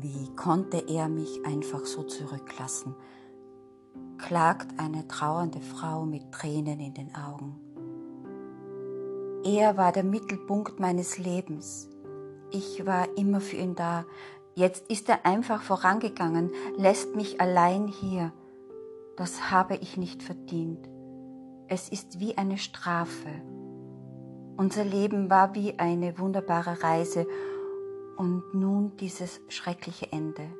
Wie konnte er mich einfach so zurücklassen? klagt eine trauernde Frau mit Tränen in den Augen. Er war der Mittelpunkt meines Lebens. Ich war immer für ihn da. Jetzt ist er einfach vorangegangen, lässt mich allein hier. Das habe ich nicht verdient. Es ist wie eine Strafe. Unser Leben war wie eine wunderbare Reise und nun dieses schreckliche Ende.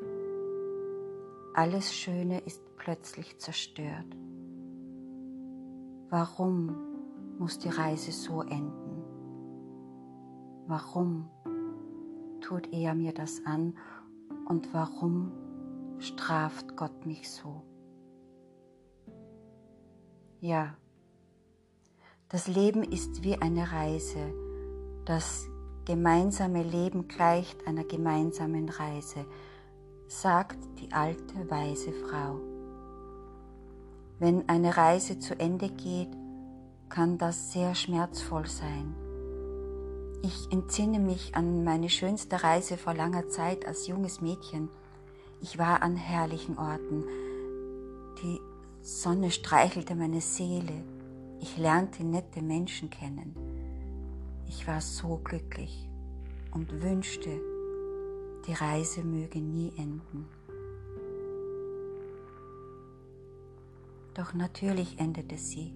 Alles Schöne ist plötzlich zerstört. Warum muss die Reise so enden? Warum tut er mir das an und warum straft Gott mich so? Ja, das Leben ist wie eine Reise. Das gemeinsame Leben gleicht einer gemeinsamen Reise, sagt die alte weise Frau. Wenn eine Reise zu Ende geht, kann das sehr schmerzvoll sein. Ich entsinne mich an meine schönste Reise vor langer Zeit als junges Mädchen. Ich war an herrlichen Orten. Die Sonne streichelte meine Seele. Ich lernte nette Menschen kennen. Ich war so glücklich und wünschte, die Reise möge nie enden. Doch natürlich endete sie.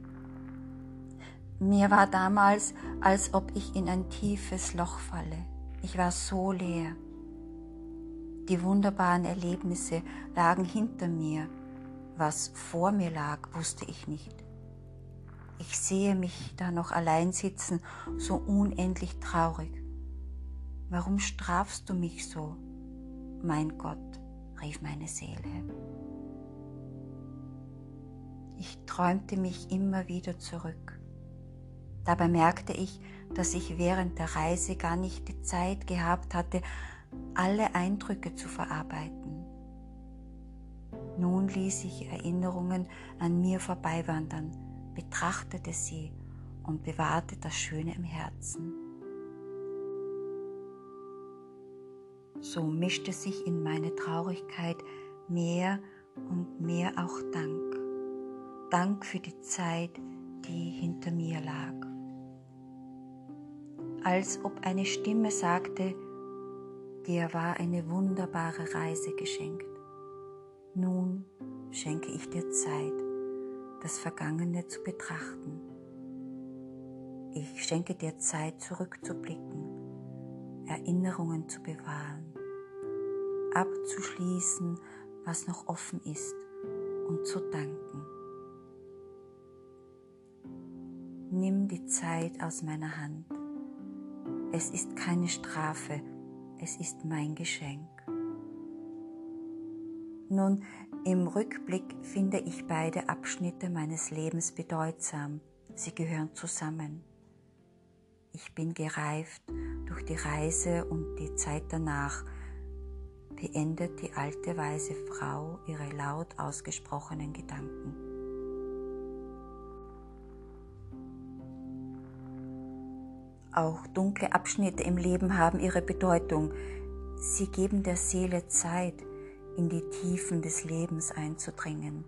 Mir war damals, als ob ich in ein tiefes Loch falle. Ich war so leer. Die wunderbaren Erlebnisse lagen hinter mir. Was vor mir lag, wusste ich nicht. Ich sehe mich da noch allein sitzen, so unendlich traurig. Warum strafst du mich so? Mein Gott, rief meine Seele. Ich träumte mich immer wieder zurück. Dabei merkte ich, dass ich während der Reise gar nicht die Zeit gehabt hatte, alle Eindrücke zu verarbeiten. Nun ließ ich Erinnerungen an mir vorbeiwandern, betrachtete sie und bewahrte das Schöne im Herzen. So mischte sich in meine Traurigkeit mehr und mehr auch Dank. Dank für die Zeit, die hinter mir lag. Als ob eine Stimme sagte, dir war eine wunderbare Reise geschenkt. Nun schenke ich dir Zeit das Vergangene zu betrachten. Ich schenke dir Zeit zurückzublicken, Erinnerungen zu bewahren, abzuschließen, was noch offen ist und zu danken. Nimm die Zeit aus meiner Hand. Es ist keine Strafe, es ist mein Geschenk. Nun, im Rückblick finde ich beide Abschnitte meines Lebens bedeutsam. Sie gehören zusammen. Ich bin gereift durch die Reise und die Zeit danach, beendet die alte weise Frau ihre laut ausgesprochenen Gedanken. Auch dunkle Abschnitte im Leben haben ihre Bedeutung. Sie geben der Seele Zeit, in die Tiefen des Lebens einzudringen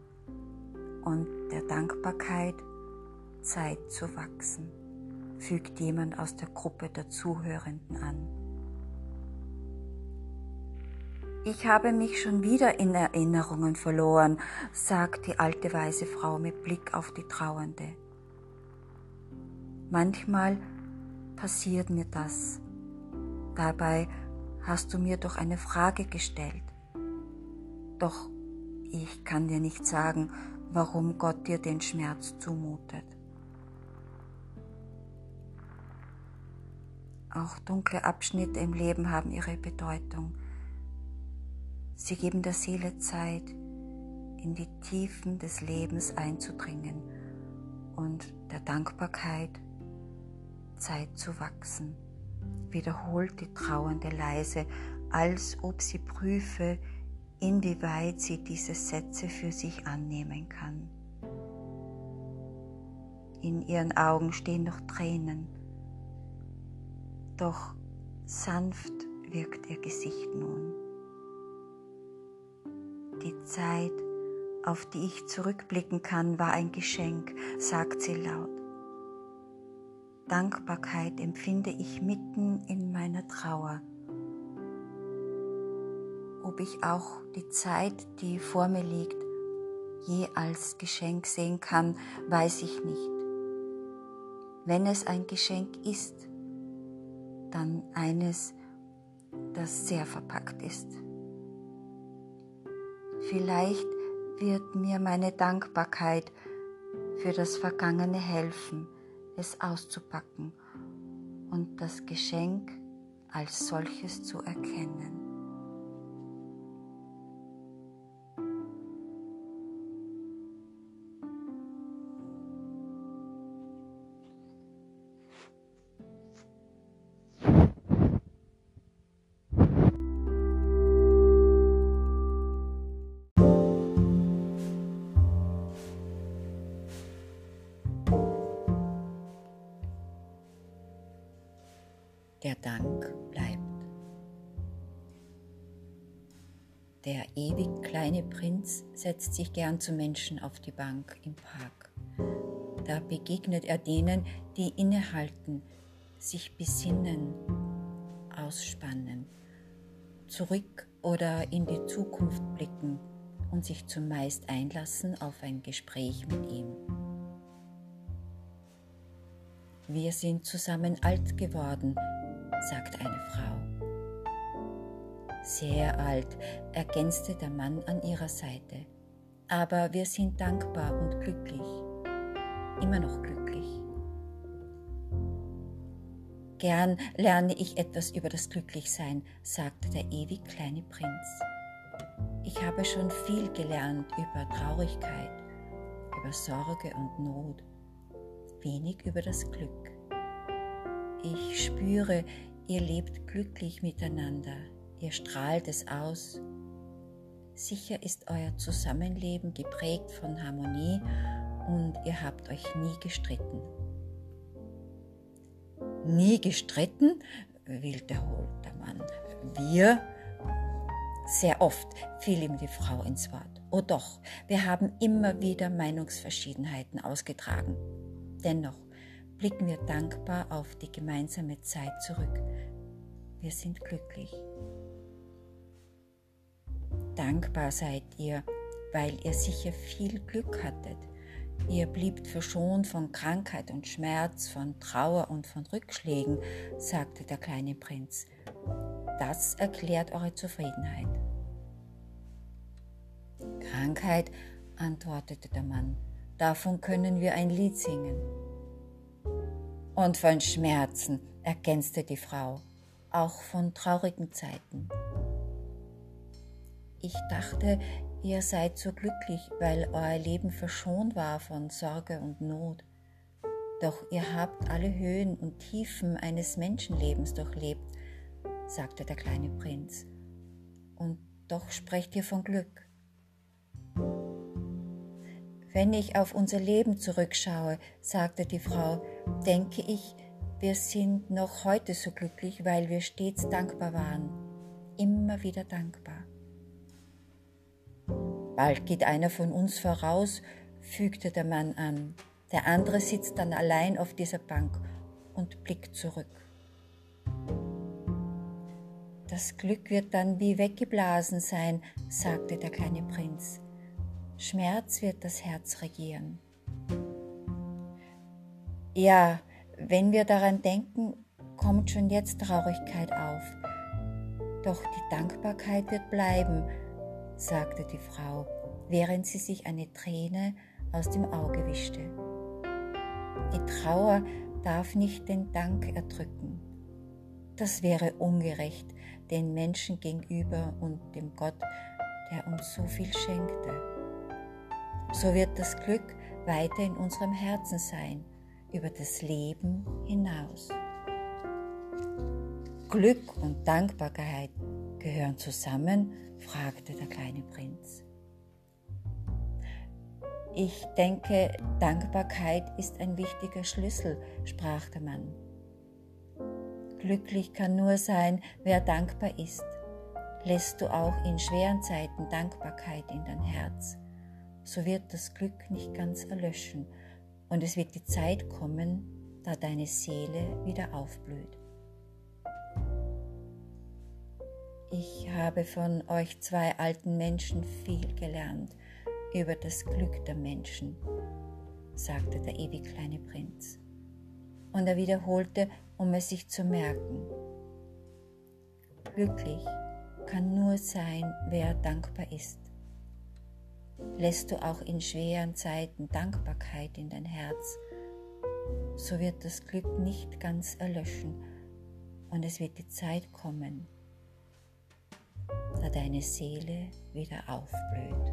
und der Dankbarkeit Zeit zu wachsen, fügt jemand aus der Gruppe der Zuhörenden an. Ich habe mich schon wieder in Erinnerungen verloren, sagt die alte weise Frau mit Blick auf die Trauernde. Manchmal passiert mir das. Dabei hast du mir doch eine Frage gestellt. Doch ich kann dir nicht sagen, warum Gott dir den Schmerz zumutet. Auch dunkle Abschnitte im Leben haben ihre Bedeutung. Sie geben der Seele Zeit, in die Tiefen des Lebens einzudringen und der Dankbarkeit Zeit zu wachsen, wiederholt die Trauernde leise, als ob sie prüfe, inwieweit sie diese Sätze für sich annehmen kann. In ihren Augen stehen noch Tränen, doch sanft wirkt ihr Gesicht nun. die Zeit, auf die ich zurückblicken kann, war ein Geschenk, sagt sie laut. Dankbarkeit empfinde ich mitten in meiner Trauer. Ob ich auch die Zeit, die vor mir liegt, je als Geschenk sehen kann, weiß ich nicht. Wenn es ein Geschenk ist, dann eines, das sehr verpackt ist. Vielleicht wird mir meine Dankbarkeit für das Vergangene helfen, es auszupacken und das Geschenk als solches zu erkennen. Der Dank bleibt. Der ewig kleine Prinz setzt sich gern zu Menschen auf die Bank im Park. Da begegnet er denen, die innehalten, sich besinnen, ausspannen, zurück oder in die Zukunft blicken und sich zumeist einlassen auf ein Gespräch mit ihm. Wir sind zusammen alt geworden, sagt eine Frau. Sehr alt, ergänzte der Mann an ihrer Seite. Aber wir sind dankbar und glücklich. Immer noch glücklich. Gern lerne ich etwas über das Glücklichsein, sagte der ewig kleine Prinz. Ich habe schon viel gelernt über Traurigkeit, über Sorge und Not, wenig über das Glück. Ich spüre, Ihr lebt glücklich miteinander, ihr strahlt es aus. Sicher ist euer Zusammenleben geprägt von Harmonie und ihr habt euch nie gestritten. Nie gestritten? wiederholt der Mann. Wir? Sehr oft fiel ihm die Frau ins Wort. Oh doch, wir haben immer wieder Meinungsverschiedenheiten ausgetragen. Dennoch blicken wir dankbar auf die gemeinsame Zeit zurück. Wir sind glücklich. Dankbar seid ihr, weil ihr sicher viel Glück hattet. Ihr bliebt verschont von Krankheit und Schmerz, von Trauer und von Rückschlägen, sagte der kleine Prinz. Das erklärt eure Zufriedenheit. Krankheit, antwortete der Mann, davon können wir ein Lied singen und von Schmerzen, ergänzte die Frau, auch von traurigen Zeiten. Ich dachte, ihr seid so glücklich, weil euer Leben verschont war von Sorge und Not. Doch ihr habt alle Höhen und Tiefen eines Menschenlebens durchlebt, sagte der kleine Prinz. Und doch sprecht ihr von Glück. Wenn ich auf unser Leben zurückschaue, sagte die Frau, denke ich, wir sind noch heute so glücklich, weil wir stets dankbar waren, immer wieder dankbar. Bald geht einer von uns voraus, fügte der Mann an. Der andere sitzt dann allein auf dieser Bank und blickt zurück. Das Glück wird dann wie weggeblasen sein, sagte der kleine Prinz. Schmerz wird das Herz regieren. Ja, wenn wir daran denken, kommt schon jetzt Traurigkeit auf. Doch die Dankbarkeit wird bleiben, sagte die Frau, während sie sich eine Träne aus dem Auge wischte. Die Trauer darf nicht den Dank erdrücken. Das wäre ungerecht den Menschen gegenüber und dem Gott, der uns so viel schenkte so wird das Glück weiter in unserem Herzen sein, über das Leben hinaus. Glück und Dankbarkeit gehören zusammen? fragte der kleine Prinz. Ich denke, Dankbarkeit ist ein wichtiger Schlüssel, sprach der Mann. Glücklich kann nur sein, wer dankbar ist. lässt du auch in schweren Zeiten Dankbarkeit in dein Herz, so wird das Glück nicht ganz erlöschen und es wird die Zeit kommen, da deine Seele wieder aufblüht. Ich habe von euch zwei alten Menschen viel gelernt über das Glück der Menschen, sagte der ewig kleine Prinz. Und er wiederholte, um es sich zu merken. Glücklich kann nur sein, wer dankbar ist lässt du auch in schweren Zeiten Dankbarkeit in dein Herz, so wird das Glück nicht ganz erlöschen und es wird die Zeit kommen, da deine Seele wieder aufblüht.